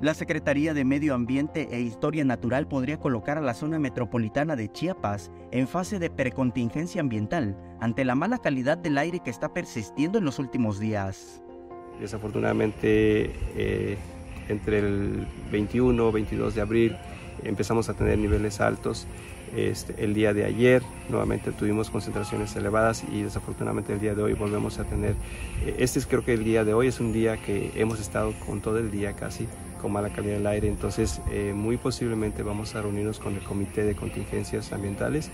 La Secretaría de Medio Ambiente e Historia Natural podría colocar a la zona metropolitana de Chiapas en fase de precontingencia ambiental ante la mala calidad del aire que está persistiendo en los últimos días. Desafortunadamente, eh, entre el 21 22 de abril empezamos a tener niveles altos. Este, el día de ayer nuevamente tuvimos concentraciones elevadas y desafortunadamente el día de hoy volvemos a tener, eh, este es creo que el día de hoy es un día que hemos estado con todo el día casi con mala calidad del aire, entonces eh, muy posiblemente vamos a reunirnos con el Comité de Contingencias Ambientales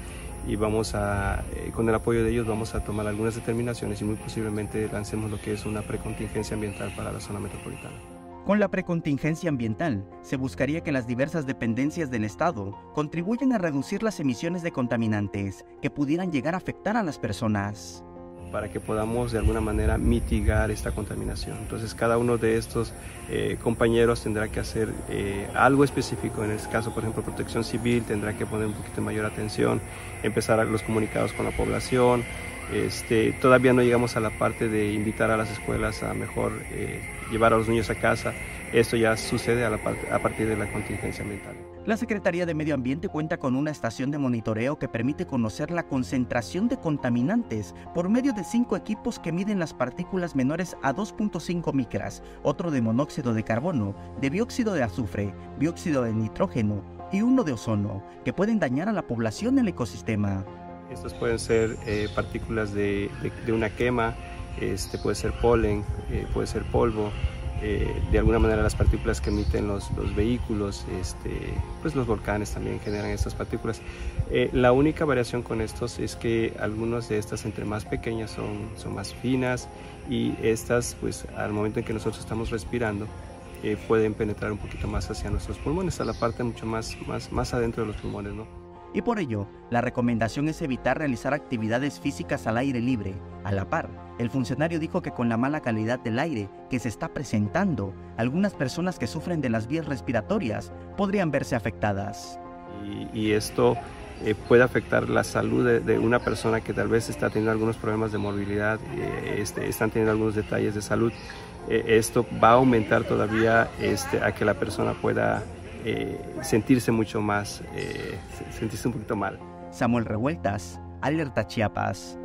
y vamos a, eh, con el apoyo de ellos vamos a tomar algunas determinaciones y muy posiblemente lancemos lo que es una precontingencia ambiental para la zona metropolitana. Con la precontingencia ambiental, se buscaría que las diversas dependencias del Estado contribuyan a reducir las emisiones de contaminantes que pudieran llegar a afectar a las personas para que podamos de alguna manera mitigar esta contaminación. Entonces cada uno de estos eh, compañeros tendrá que hacer eh, algo específico, en este caso por ejemplo protección civil tendrá que poner un poquito mayor atención, empezar a los comunicados con la población, este, todavía no llegamos a la parte de invitar a las escuelas a mejor eh, llevar a los niños a casa. Esto ya sucede a, partir de la contingencia ambiental. La Secretaría de Medio Ambiente cuenta con una estación de monitoreo que permite conocer la concentración de contaminantes por medio de cinco equipos que miden las partículas menores a 2.5 micras, otro de monóxido de carbono, de dióxido de azufre, dióxido de nitrógeno y uno de ozono, que pueden dañar a la población y el ecosistema. Estos pueden ser eh, partículas de, de, una quema, este, puede ser polen, eh, puede ser polvo, eh, de alguna manera las partículas que emiten los, los, vehículos, este, pues los volcanes también generan estas partículas. la única variación con estos es que algunas de estas entre más pequeñas son, son más finas y estas pues al momento en que nosotros estamos respirando pueden penetrar un poquito más hacia nuestros pulmones, a la parte mucho más, más, más adentro de los pulmones. ¿no? Y por ello, la recomendación es evitar realizar actividades físicas al aire libre. A la par, el funcionario dijo que con la mala calidad del aire que se está presentando, algunas personas que sufren de las vías respiratorias podrían verse afectadas. Y, esto eh, puede afectar la salud de, una persona que tal vez está teniendo algunos problemas de movilidad, eh, este, están teniendo algunos detalles de salud. Eh, esto va a aumentar todavía este, a que la persona pueda eh, sentirse mucho más, eh, sentirse un poquito mal. Samuel Revueltas, Alerta Chiapas.